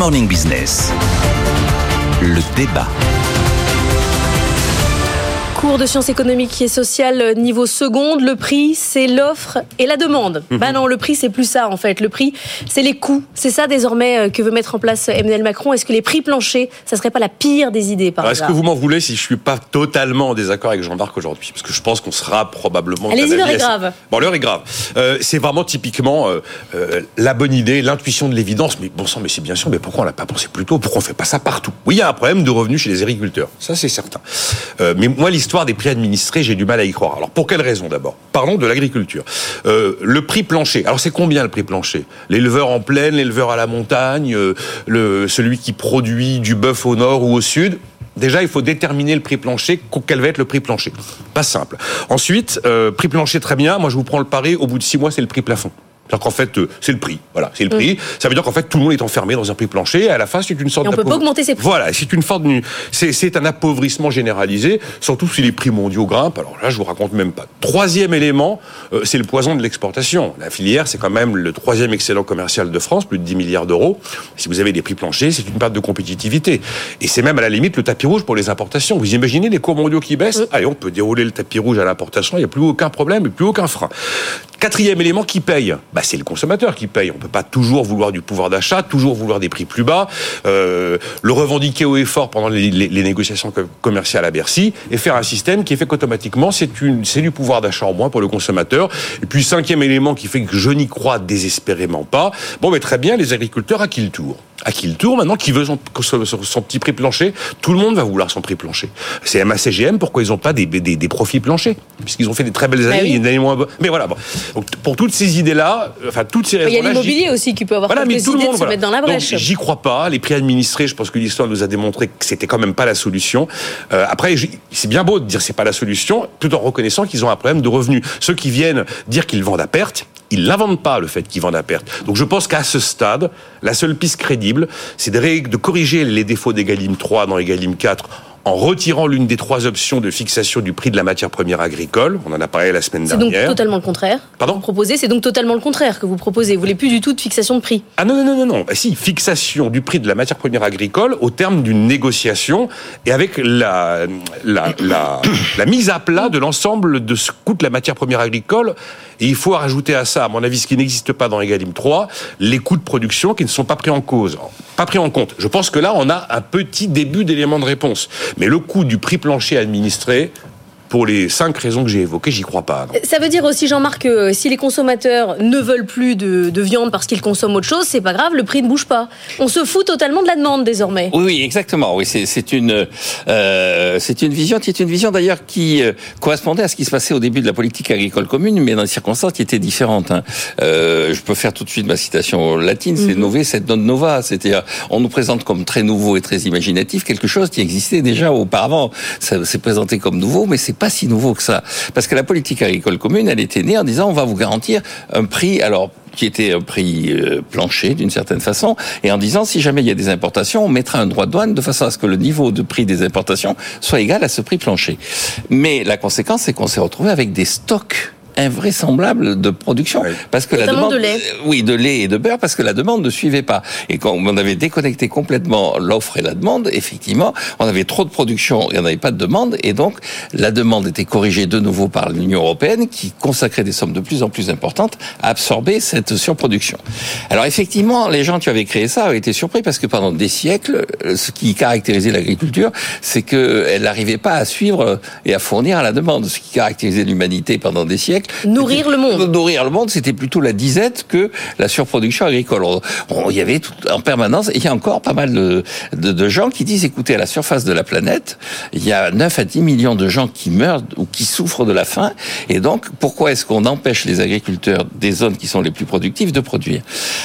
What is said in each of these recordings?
Morning Business. Le débat. Cours de sciences économiques et sociales euh, niveau seconde, le prix c'est l'offre et la demande. Mhm. Bah non, le prix c'est plus ça en fait. Le prix c'est les coûts. C'est ça désormais euh, que veut mettre en place Emmanuel Macron. Est-ce que les prix planchers, ça serait pas la pire des idées par Est-ce que vous m'en voulez si je suis pas totalement en désaccord avec Jean-Marc aujourd'hui? Parce que je pense qu'on sera probablement. Allez-y, l'heure est grave. Bon, l'heure est grave. Euh, c'est vraiment typiquement euh, euh, la bonne idée, l'intuition de l'évidence. Mais bon sang, mais c'est bien sûr, mais pourquoi on l'a pas pensé plus tôt? Pourquoi on fait pas ça partout? Oui, il y a un problème de revenus chez les agriculteurs. Ça, c'est certain. Euh, mais moi, l'histoire des prix administrés, j'ai du mal à y croire. Alors, pour quelle raison d'abord? Parlons de l'agriculture. Euh, le prix plancher. Alors, c'est combien le prix plancher? L'éleveur en plaine, l'éleveur à la montagne, euh, le, celui qui produit du bœuf au nord ou au sud? Déjà, il faut déterminer le prix plancher. Quel va être le prix plancher? Pas simple. Ensuite, euh, prix plancher, très bien. Moi, je vous prends le pari. Au bout de six mois, c'est le prix plafond. C'est-à-dire qu'en fait, euh, c'est le prix. Voilà, c'est le prix. Ça veut dire qu'en fait, tout le monde est enfermé dans un prix plancher. Et à la fin, c'est une sorte Et on peut pas augmenter ses prix. Voilà, c'est une forme de, c'est, c'est un appauvrissement généralisé, surtout si les prix mondiaux grimpent. Alors là, je vous raconte même pas. Troisième élément, euh, c'est le poison de l'exportation. La filière, c'est quand même le troisième excellent commercial de France, plus de 10 milliards d'euros. Si vous avez des prix planchers, c'est une perte de compétitivité. Et c'est même à la limite le tapis rouge pour les importations. Vous imaginez les cours mondiaux qui baissent Allez, on peut dérouler le tapis rouge à l'importation, il n'y a plus aucun problème et plus aucun frein. Quatrième élément qui paye, bah, c'est le consommateur qui paye. On peut pas toujours vouloir du pouvoir d'achat, toujours vouloir des prix plus bas, euh, le revendiquer haut et fort pendant les, négociations co- commerciales à Bercy, et faire un système qui fait qu'automatiquement c'est du pouvoir d'achat en moins pour le consommateur. Et puis cinquième élément qui fait que je n'y crois désespérément pas. Bon, mais très bien, les agriculteurs à qui le tour? À qui le tour maintenant Qui veut son, son, son petit prix plancher Tout le monde va vouloir son prix plancher. C'est MACGM, pourquoi ils n'ont pas des, des, des profits planchers? Puisqu'ils ont fait des très belles années, oui. il y a une année moins bonne. Mais voilà. Bon. Donc, pour toutes ces idées-là, enfin toutes ces Il y a l'immobilier aussi qui peut avoir voilà, mais tout le monde de se voilà. mettre dans la brèche. J'y crois pas. Les prix administrés, je pense que l'histoire nous a démontré que c'était quand même pas la solution. Euh, après, c'est bien beau de dire c'est pas la solution, tout en reconnaissant qu'ils ont un problème de revenus. Ceux qui viennent dire qu'ils vendent à perte, ils l'inventent pas le fait qu'ils vendent à perte. Donc je pense qu'à ce stade, la seule piste crédible, c'est de, de corriger les défauts d'Egalim 3 dans Egalim 4 en retirant l'une des trois options de fixation du prix de la matière première agricole. On en a parlé la semaine C'est donc dernière. totalement le contraire. Pardon vous proposez, c'est donc totalement le contraire que vous proposez. Vous voulez plus du tout de fixation de prix. Ah non, non, non, non, non. Bah si, fixation du prix de la matière première agricole au terme d'une négociation et avec la, la, la, la mise à plat de l'ensemble de ce que coûte la matière première agricole. Et il faut rajouter à ça, à mon avis, ce qui n'existe pas dans Egalim 3, les coûts de production qui ne sont pas pris en cause, pas pris en compte. Je pense que là, on a un petit début d'élément de réponse. Mais le coût du prix plancher administré, pour les cinq raisons que j'ai évoquées, j'y crois pas. non. Ça veut dire aussi, Jean-Marc, que si les consommateurs ne veulent plus de, de viande parce qu'ils consomment autre chose, c'est pas grave, le prix ne bouge pas. On se fout totalement de la demande désormais. Oui, oui, exactement. Oui, c'est c'est une euh, c'est une vision qui est une vision d'ailleurs qui euh, correspondait à ce qui se passait au début de la politique agricole commune, mais dans des circonstances qui étaient différentes. hein. Euh, je peux faire tout de suite ma citation latine, c'est nové, c'est non nova. C'est-à-dire, on nous présente comme très nouveau et très imaginatif quelque chose qui existait déjà auparavant. Ça s'est présenté comme nouveau, mais c'est pas si nouveau que ça, parce que la politique agricole commune, elle était née en disant on va vous garantir un prix. Alors qui était un prix euh, plancher d'une certaine façon, et en disant si jamais il y a des importations, on mettra un droit de douane de façon à ce que le niveau de prix des importations soit égal à ce prix plancher. Mais la conséquence, c'est qu'on s'est retrouvé avec des stocks invraisemblables de production Oui. parce que la Notamment demande de lait. oui de lait et de beurre parce que la demande ne suivait pas et quand on avait déconnecté complètement l'offre et la demande effectivement on avait trop de production et on n'avait pas de demande et donc la demande était corrigée de nouveau par l'Union européenne qui consacrait des sommes de plus en plus importantes à absorber cette surproduction alors effectivement les gens qui avaient créé ça avaient été surpris parce que pendant des siècles ce qui caractérisait l'agriculture c'est qu'elle n'arrivait pas à suivre et à fournir à la demande ce qui caractérisait l'humanité pendant des siècles Nourrir le monde. Nourrir le monde, c'était plutôt la disette que la surproduction agricole. il y avait tout, en permanence, et il y a encore pas mal de, de, de, gens qui disent, écoutez, à la surface de la planète, il y a 9 à 10 millions de gens qui meurent ou qui souffrent de la faim, et donc pourquoi est-ce qu'on empêche les agriculteurs des zones qui sont les plus productives de produire?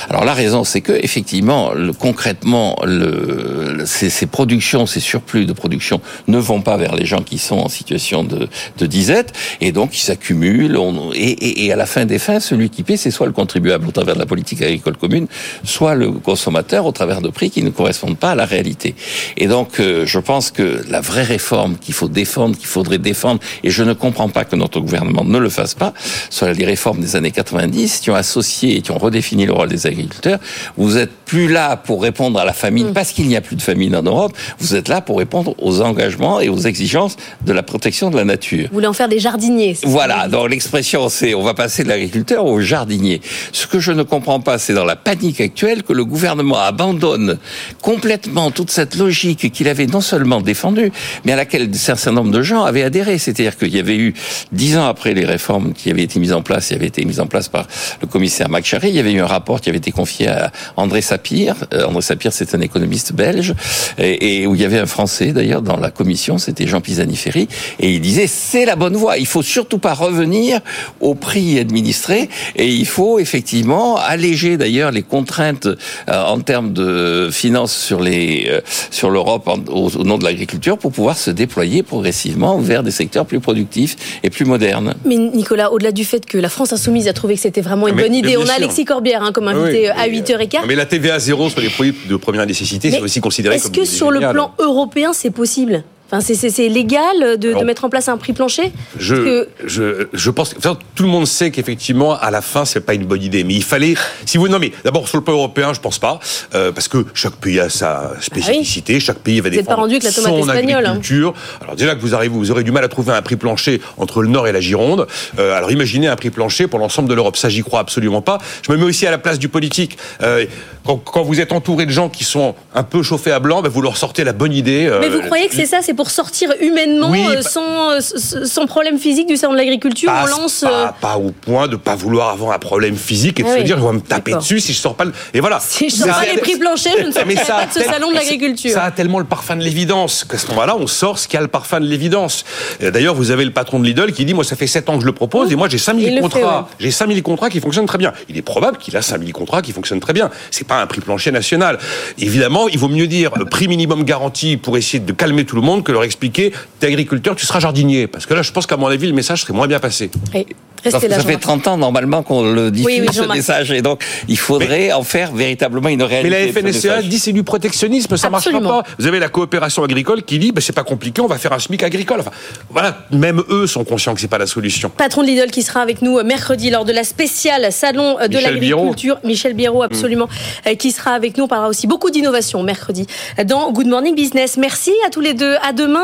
Alors la raison, c'est que effectivement, le, concrètement, le, ces, ces, productions, ces surplus de production ne vont pas vers les gens qui sont en situation de, de disette, et donc ils s'accumulent. Et, et, et, à la fin des fins, celui qui paie, c'est soit le contribuable au travers de la politique agricole commune, soit le consommateur au travers de prix qui ne correspondent pas à la réalité. Et donc, euh, je pense que la vraie réforme qu'il faut défendre, qu'il faudrait défendre, et je ne comprends pas que notre gouvernement ne le fasse pas, soit les réformes des années 90 qui ont associé et qui ont redéfini le rôle des agriculteurs. Vous êtes plus là pour répondre à la famine mm. parce qu'il n'y a plus de famine en Europe. Vous êtes là pour répondre aux engagements et aux exigences de la protection de la nature. Vous voulez en faire des jardiniers. Voilà. Donc l'expression, c'est on va passer de l'agriculteur au jardinier. Ce que je ne comprends pas, c'est dans la panique actuelle que le gouvernement abandonne complètement toute cette logique qu'il avait non seulement défendue, mais à laquelle un certain nombre de gens avaient adhéré. C'est-à-dire qu'il y avait eu dix ans après les réformes qui avaient été mises en place, qui avaient été mises en place par le commissaire Macharé, il y avait eu un rapport qui avait été confié à André Sapir. Euh, André Sapir, c'est un économiste belge, et, et, où il y avait un Français d'ailleurs dans la commission, c'était Jean Pisani-Ferry, et il disait c'est la bonne voie. Il faut surtout pas revenir au prix administré, et il faut effectivement alléger d'ailleurs les contraintes euh, en termes de finances sur les euh, sur l'Europe au, au, nom de l'agriculture pour pouvoir se déployer progressivement vers des secteurs plus productifs et plus modernes. Mais Nicolas, au-delà du fait que la France insoumise a trouvé que c'était vraiment une mais, bonne idée, on a Alexis Corbière hein, comme invité oui, à 8h15. Mais la TVA zéro sur les produits de première nécessité, c'est aussi considéré Est-ce que sur le plan européen, c'est possible? Enfin, c'est légal de, Alors, de, mettre en place un prix plancher je, que... je, je, pense que enfin, tout le monde sait qu'effectivement, à la fin, c'est pas une bonne idée. Mais il fallait, si vous, non mais d'abord sur le plan européen, je pense pas, euh, parce que chaque pays a sa spécificité, ah oui. chaque pays va défendre la son espagnole, agriculture. Hein. Alors déjà que vous arrivez, vous aurez du mal à trouver un prix plancher entre le Nord et la Gironde. Euh, alors imaginez un prix plancher pour l'ensemble de l'Europe. Ça, j'y crois absolument pas. Je me mets aussi à la place du politique. Euh, quand, quand, vous êtes entouré de gens qui sont un peu chauffés à blanc, ben vous leur sortez la bonne idée. mais vous croyez que c'est ça, c'est pour sortir humainement, oui, euh, sans, euh, sans problème physique du salon de l'agriculture, on lance. Pas, euh, pas, au point de pas vouloir avoir un problème physique et de ah se dire, je vais me taper dessus si je sors pas. Le... Et voilà. Si je sors pas les prix planchers, je ne sortirai pas de ce salon de l'agriculture. Ça a tellement le parfum de l'évidence qu'à ce moment-là, on sort ce qui a le parfum de l'évidence. D'ailleurs, vous avez le patron de Lidl qui dit, moi, ça fait 7 ans que je le propose et moi, j'ai 5000 contrats. J'ai 5000 contrats qui fonctionnent très bien. Il est probable qu'il a 5000 contrats qui fonctionnent très bien. C'est pas un prix plancher national. Évidemment, il vaut mieux dire prix minimum garanti pour essayer de calmer tout le monde que leur expliquer, t'es agriculteur, tu seras jardinier. Parce que là, je pense qu'à mon avis, le message serait moins bien passé. Ça, ça fait 30 ans normalement qu'on le diffuse oui, oui, ce message et donc il faudrait mais, en faire véritablement une réalité. Mais la FNSEA dit c'est du protectionnisme, ça marche pas. Vous avez la coopération agricole qui dit bah, c'est pas compliqué, on va faire un SMIC agricole. Enfin, voilà, même eux sont conscients que c'est pas la solution. Patron de Lidl qui sera avec nous mercredi lors de la spéciale salon de l'agriculture, Michel Biérot absolument, mmh. qui sera avec nous. On parlera aussi beaucoup d'innovation mercredi dans Good Morning Business. Merci à tous les deux. À demain.